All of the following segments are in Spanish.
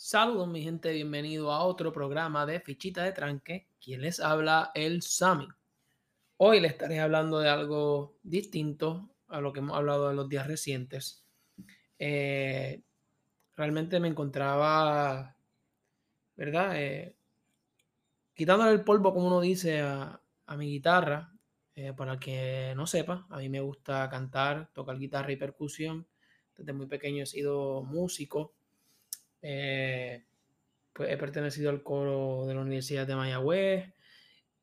Saludos mi gente, bienvenido a otro programa de Fichita de Tranque. Quien les habla, el Sami. Hoy les estaré hablando de algo distinto a lo que hemos hablado en los días recientes. Eh, realmente me encontraba, ¿verdad? Eh, quitándole el polvo, como uno dice, a, mi guitarra. Eh, para que no sepa, a mí me gusta cantar, tocar guitarra y percusión. Desde muy pequeño he sido músico. Pues he pertenecido al coro de la Universidad de Mayagüez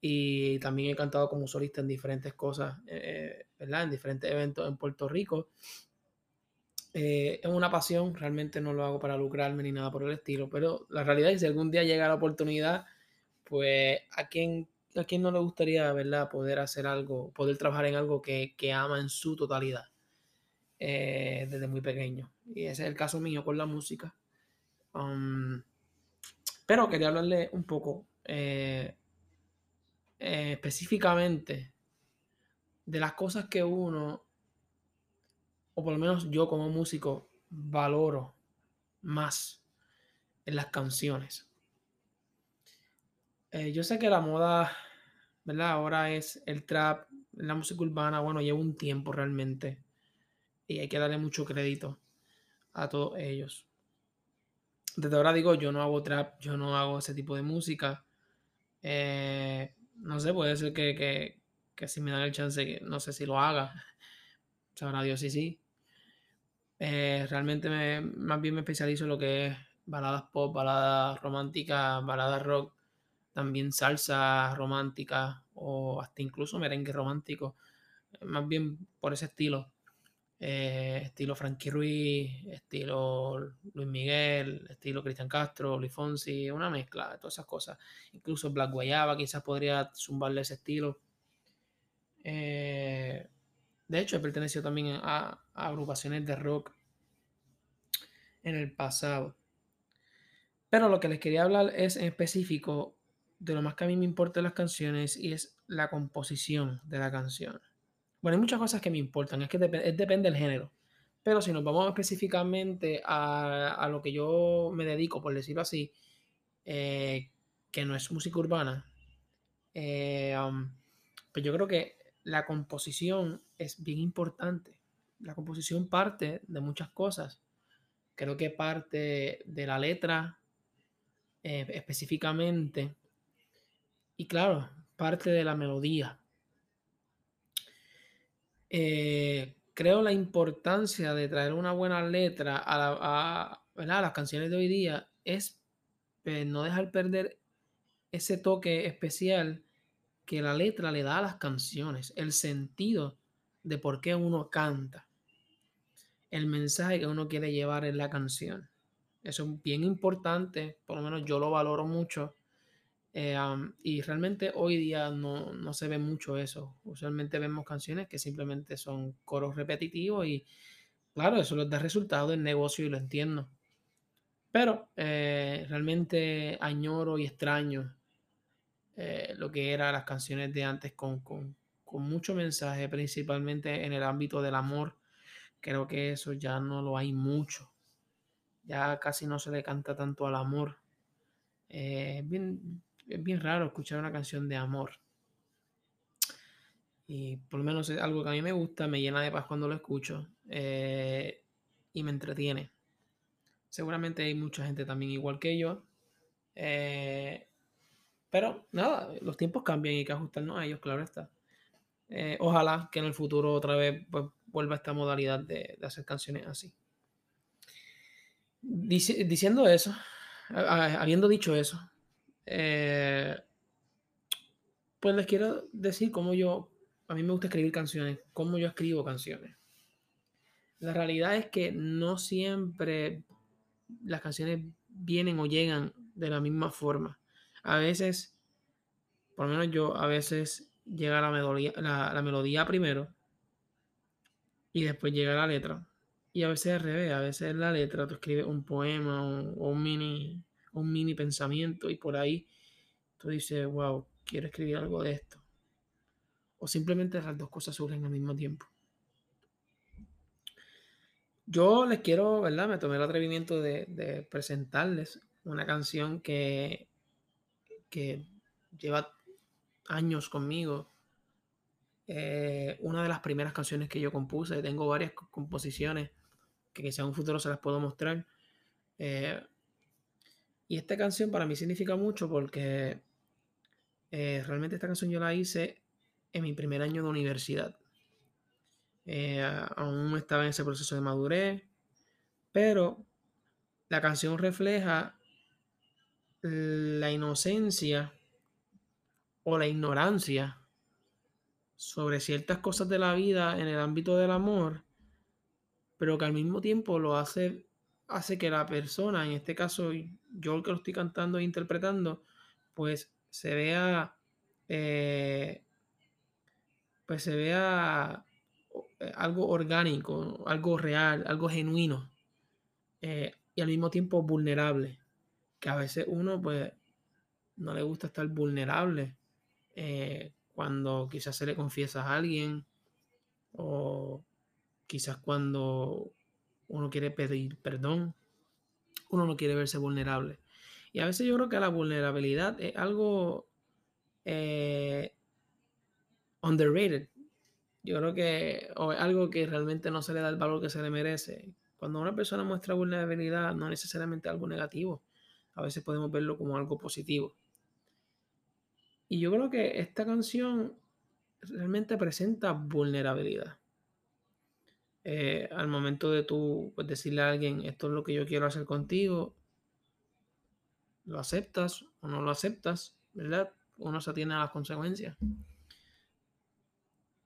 y también he cantado como solista en diferentes cosas, eh, ¿verdad? En diferentes eventos en Puerto Rico. Eh, es una pasión, realmente no lo hago para lucrarme ni nada por el estilo, pero la realidad es que si algún día llega la oportunidad, pues a quien, a quien no le gustaría, ¿verdad? Poder hacer algo, poder trabajar en algo que, que ama en su totalidad desde muy pequeño. Y ese es el caso mío con la música. Um, pero quería hablarle un poco eh, eh, específicamente de las cosas que uno, o por lo menos yo como músico, valoro más en las canciones. Eh, yo sé que la moda, ¿verdad? Ahora es el trap, la música urbana, bueno, lleva un tiempo realmente y hay que darle mucho crédito a todos ellos desde ahora digo, yo no hago trap, yo no hago ese tipo de música. Eh, no sé, puede ser que, si me dan el chance, no sé si lo haga. Sabrá Dios sí, sí. Eh, realmente me, más bien me especializo en lo que es baladas pop, baladas románticas, baladas rock, también salsa romántica o hasta incluso merengue romántico. Más bien por ese estilo. Eh, estilo Frankie Ruiz, estilo Luis Miguel, estilo Cristian Castro, Luis Fonsi, una mezcla de todas esas cosas. Incluso Black Guayaba quizás podría zumbarle ese estilo. Eh, de hecho, he pertenecido también a, agrupaciones de rock en el pasado. Pero lo que les quería hablar es en específico de lo más que a mí me importa de las canciones y es la composición de la canción. Bueno, hay muchas cosas que me importan, es que depende del género. Pero si nos vamos específicamente a, lo que yo me dedico, por decirlo así, eh, que no es música urbana, eh, um, pues yo creo que la composición es bien importante. La composición parte de muchas cosas. Creo que parte de la letra eh, específicamente. Y claro, parte de la melodía. Eh, creo la importancia de traer una buena letra a, las canciones de hoy día es pues, no dejar perder ese toque especial que la letra le da a las canciones, el sentido de por qué uno canta, el mensaje que uno quiere llevar en la canción. Eso es bien importante, por lo menos yo lo valoro mucho eh, y realmente hoy día no, se ve mucho eso. Usualmente vemos canciones que simplemente son coros repetitivos y claro, eso les da resultado en negocio y lo entiendo. Pero eh, realmente añoro y extraño eh, lo que eran las canciones de antes con, con, mucho mensaje, principalmente en el ámbito del amor. Creo que eso ya no lo hay mucho. Ya casi no se le canta tanto al amor. Es bien raro escuchar una canción de amor. Y por lo menos es algo que a mí me gusta, me llena de paz cuando lo escucho eh, y me entretiene. Seguramente hay mucha gente también igual que yo. Eh, pero nada, los tiempos cambian y hay que ajustarnos a ellos, claro está. Eh, ojalá que en el futuro otra vez pues, vuelva esta modalidad de, hacer canciones así. diciendo eso, habiendo dicho eso, eh, pues les quiero decir cómo yo, a mí me gusta escribir canciones, cómo yo escribo canciones. La realidad es que no siempre las canciones vienen o llegan de la misma forma. A veces, por lo menos yo, a veces llega la melodía, primero y después llega la letra. Y a veces al revés, a veces la letra tú escribes un poema o un mini un mini pensamiento y por ahí tú dices, wow, quiero escribir algo de esto. O simplemente las dos cosas surgen al mismo tiempo. Yo les quiero, ¿verdad? Me tomé el atrevimiento de, presentarles una canción que, que lleva años conmigo. Eh, una de las primeras canciones que yo compuse. Tengo varias composiciones que quizá en un futuro se las puedo mostrar. Eh, y esta canción para mí significa mucho porque eh, realmente esta canción yo la hice en mi primer año de universidad. aún estaba en ese proceso de madurez, pero la canción refleja la inocencia o la ignorancia sobre ciertas cosas de la vida en el ámbito del amor, pero que al mismo tiempo lo hace, hace que la persona, en este caso yo el que lo estoy cantando e interpretando, pues se vea, eh, pues se vea eh, algo orgánico, algo real, algo genuino eh, y al mismo tiempo vulnerable, que a veces uno pues no le gusta estar vulnerable cuando quizás se le confiesa a alguien o quizás cuando uno quiere pedir perdón, uno no quiere verse vulnerable. Y a veces yo creo que la vulnerabilidad es algo eh, underrated. Yo creo que o es algo que realmente no se le da el valor que se le merece. Cuando una persona muestra vulnerabilidad, no necesariamente algo negativo. A veces podemos verlo como algo positivo. Y yo creo que esta canción realmente presenta vulnerabilidad. Eh, al momento de tú pues, decirle a alguien, esto es lo que yo quiero hacer contigo, lo aceptas o no lo aceptas, ¿verdad? Uno se atiene a las consecuencias.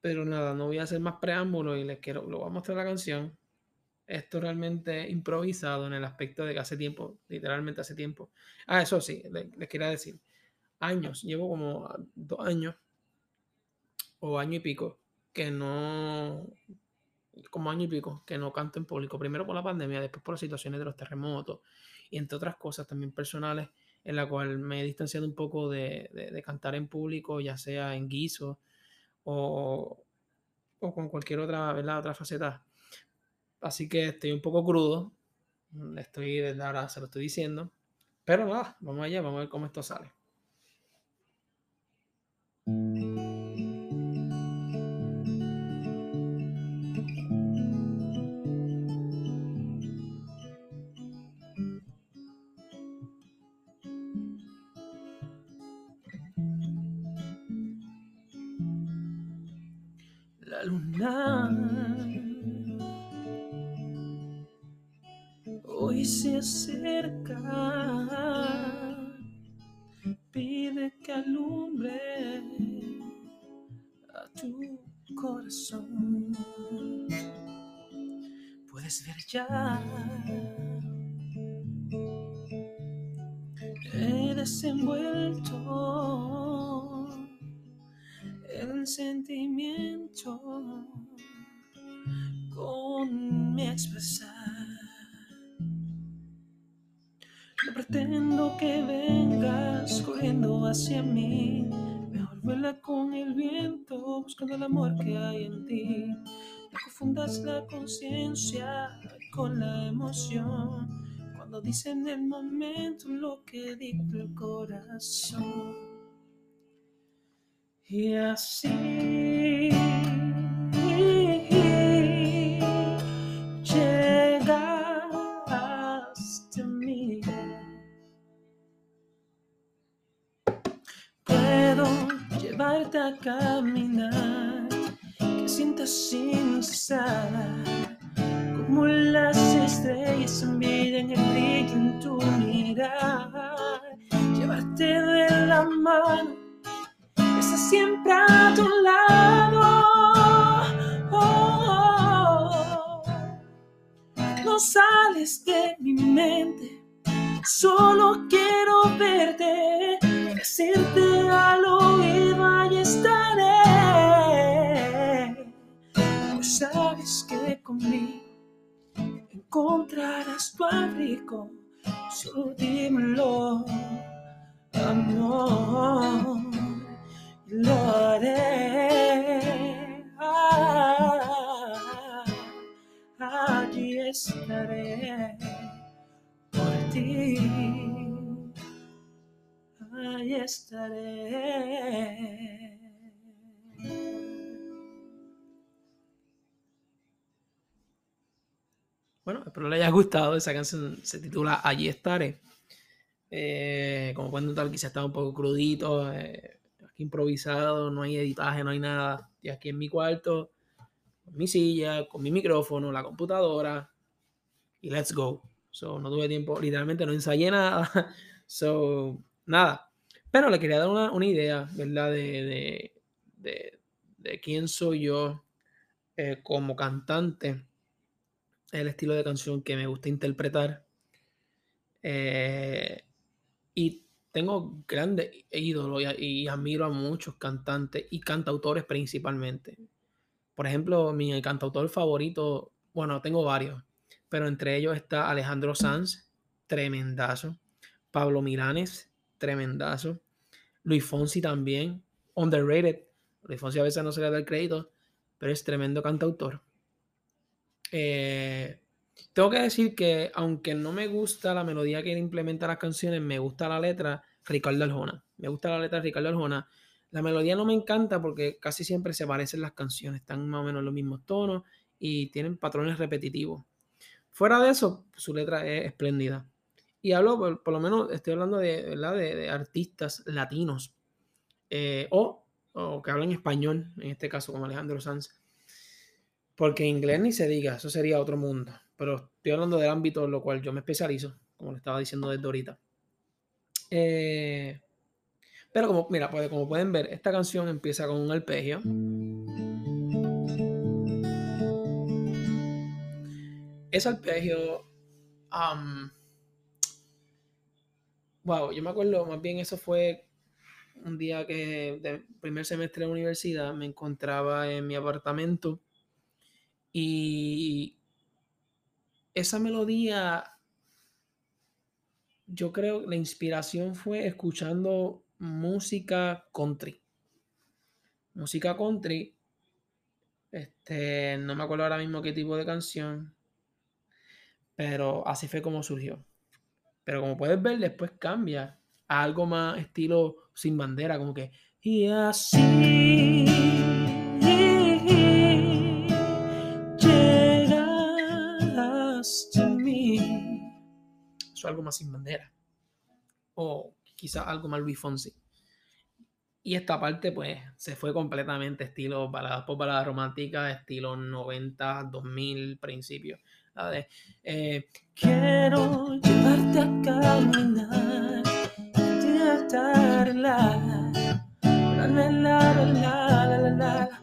Pero nada, no voy a hacer más preámbulos y les quiero, lo voy a mostrar la canción. Esto realmente improvisado en el aspecto de que hace tiempo, literalmente hace tiempo. Ah, eso sí, les, les quería decir años, llevo como dos años o año y pico que no, como año y pico, que no canto en público. Primero por la pandemia, después por las situaciones de los terremotos y entre otras cosas también personales en la cual me he distanciado un poco de, cantar en público, ya sea en guiso o, o con cualquier otra, ¿verdad? otra faceta. Así que estoy un poco crudo, estoy desde ahora se lo estoy diciendo, pero nada, vamos allá, vamos a ver cómo esto sale. La luna hoy se acerca pide que alumbre a tu corazón. Puedes ver ya. He desenvuelto el sentimiento con mi expresar. No pretendo que vengas corriendo hacia mí. Mejor vuela con el viento, buscando el amor que hay en ti. No confundas la conciencia con la emoción. Cuando dicen el momento lo que dicta el corazón. Y así. a caminar, que sientas sin cesar, como las estrellas envidian el brillo en tu mirar, llevarte de la mano, estar siempre a tu lado. Oh, no sales de mi mente, solo quiero verte, decirte al oído estaré. Pues sabes que conmigo encontrarás tu abrigo. Solo dímelo, amor, estaré. Bueno, espero les haya gustado. Esa canción se titula Allí estaré. Eh, como pueden notar, quizás está un poco crudito, eh, aquí improvisado, no hay editaje, no hay nada. Y aquí en mi cuarto, con mi silla, con mi micrófono, la computadora y let's go. So, no tuve tiempo, literalmente no ensayé nada. So, nada. Pero le quería dar una, una idea, ¿verdad? De, de, de, quién soy yo eh, como cantante, el estilo de canción que me gusta interpretar. Eh, y tengo grandes ídolos y, admiro a muchos cantantes y cantautores principalmente. Por ejemplo, mi cantautor favorito, bueno, tengo varios, pero entre ellos está Alejandro Sanz, tremendazo. Pablo Milanes, tremendazo. Luis Fonsi también, underrated. Luis Fonsi a veces no se le da el crédito, pero es tremendo cantautor. Eh, tengo que decir que, aunque no me gusta la melodía que él implementa las canciones, me gusta la letra Ricardo Arjona. Me gusta la letra Ricardo Arjona. La melodía no me encanta porque casi siempre se parecen las canciones, están más o menos en los mismos tonos y tienen patrones repetitivos. Fuera de eso, su letra es espléndida. Y hablo, por, lo menos, estoy hablando de, ¿verdad? de, artistas latinos eh, o, que hablan español, en este caso como Alejandro Sanz. Porque inglés ni se diga, eso sería otro mundo pero estoy hablando del ámbito en lo cual yo me especializo, como le estaba diciendo desde ahorita. Eh, pero como, mira, pues, como pueden ver, esta canción empieza con un arpegio. Ese arpegio, wow, yo me acuerdo, más bien eso fue un día que, de primer semestre de la universidad, me encontraba en mi apartamento y esa melodía, yo creo que la inspiración fue escuchando música country. Música country. Este, no me acuerdo ahora mismo qué tipo de canción. Pero así fue como surgió. Pero como puedes ver, después cambia a algo más estilo sin bandera, como que. Y así algo más sin bandera. O quizás algo más Luis Fonsi. Y esta parte, pues, se fue completamente estilo baladas por baladas románticas, estilo 90, 2000, principio. La de eh, Quiero llevarte a caminar, la, la, la, la, la, la, la,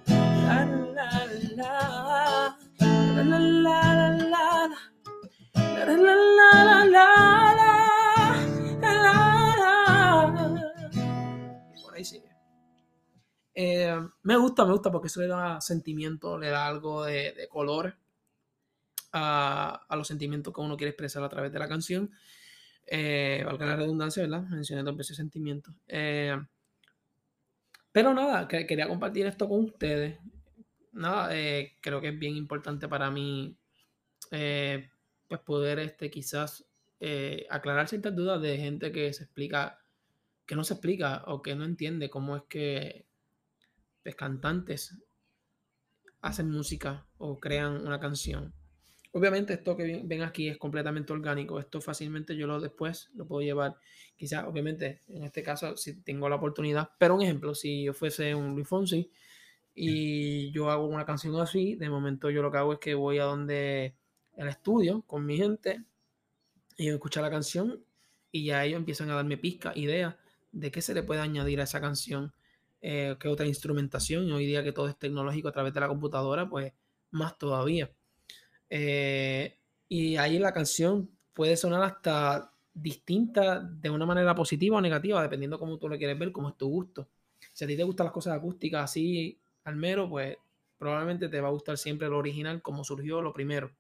Eh, me gusta, me gusta porque eso le da sentimiento, le da algo de, color a, los sentimientos que uno quiere expresar a través de la canción. Eh, valga la redundancia, ¿verdad? Mencioné dos veces sentimientos. Eh, pero nada, quería compartir esto con ustedes. Nada, creo que es bien importante para mí pues poder este, quizás aclarar ciertas dudas de gente que se explica, que no se explica o que no entiende cómo es que cantantes hacen música o crean una canción. Obviamente esto que ven aquí es completamente orgánico. Esto fácilmente yo lo después lo puedo llevar. Quizás, obviamente, en este caso, si tengo la oportunidad. Pero un ejemplo, si yo fuese un Luis Fonsi y yo hago una canción así, de momento yo lo que hago es que voy a donde el estudio con mi gente y escucho la canción y ya ellos empiezan a darme pizca, ideas de qué se le puede añadir a esa canción eh, que otra instrumentación. Y hoy día que todo es tecnológico a través de la computadora, pues más todavía. Eh, y ahí la canción puede sonar hasta distinta de una manera positiva o negativa, dependiendo cómo tú lo quieres ver, cómo es tu gusto. Si a ti te gustan las cosas acústicas así al mero, pues probablemente te va a gustar siempre lo original, como surgió lo primero.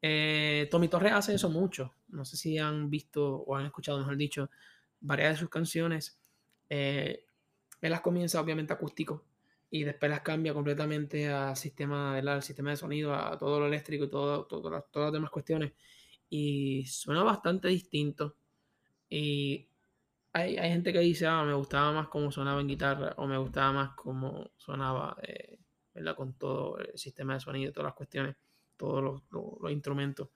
Eh, Tommy Torres hace eso mucho. No sé si han visto o han escuchado, mejor dicho, varias de sus canciones. Eh, él las comienza obviamente acústico y después las cambia completamente al sistema, al sistema de sonido, a todo lo eléctrico y todo, todas las demás cuestiones. Y suena bastante distinto. Y hay, gente que dice, ah, me gustaba más cómo sonaba en guitarra o me gustaba más cómo sonaba, eh, ¿verdad? Con todo el sistema de sonido, todas las cuestiones, todos los, instrumentos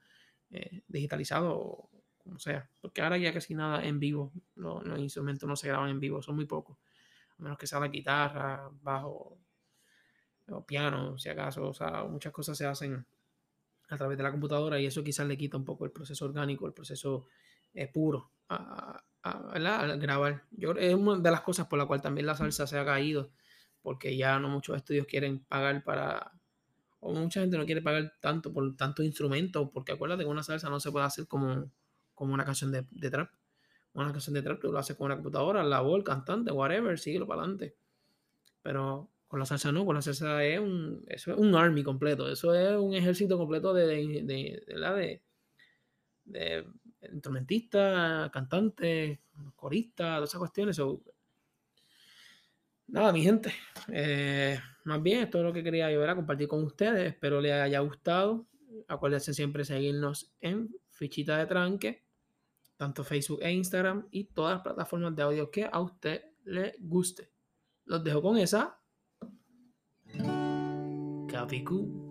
eh, digitalizados o como sea. Porque ahora ya casi nada en vivo, los, instrumentos no se graban en vivo, son muy pocos. A menos que sea la guitarra, bajo o piano, si acaso. O sea, muchas cosas se hacen a través de la computadora y eso quizás le quita un poco el proceso orgánico, el proceso eh, puro a, grabar. Yo es una de las cosas por la cual también la salsa se ha caído, porque ya no muchos estudios quieren pagar para, o mucha gente no quiere pagar tanto por tantos instrumentos, porque acuérdate que una salsa no se puede hacer como, como una canción de, trap. Una canción de trap lo haces con una computadora, la voz, el cantante, whatever, síguelo para adelante. Pero con la salsa no, con la salsa es un, es un army completo, eso es un ejército completo de, de, de, de, instrumentistas, cantantes, coristas, todas esas cuestiones. nada, mi gente, eh, más bien esto es lo que quería yo a compartir con ustedes, espero les haya gustado. Acuérdense siempre seguirnos en Fichita de Tranque, tanto Facebook e Instagram y todas las plataformas de audio que a usted le guste. Los dejo con esa Capicú.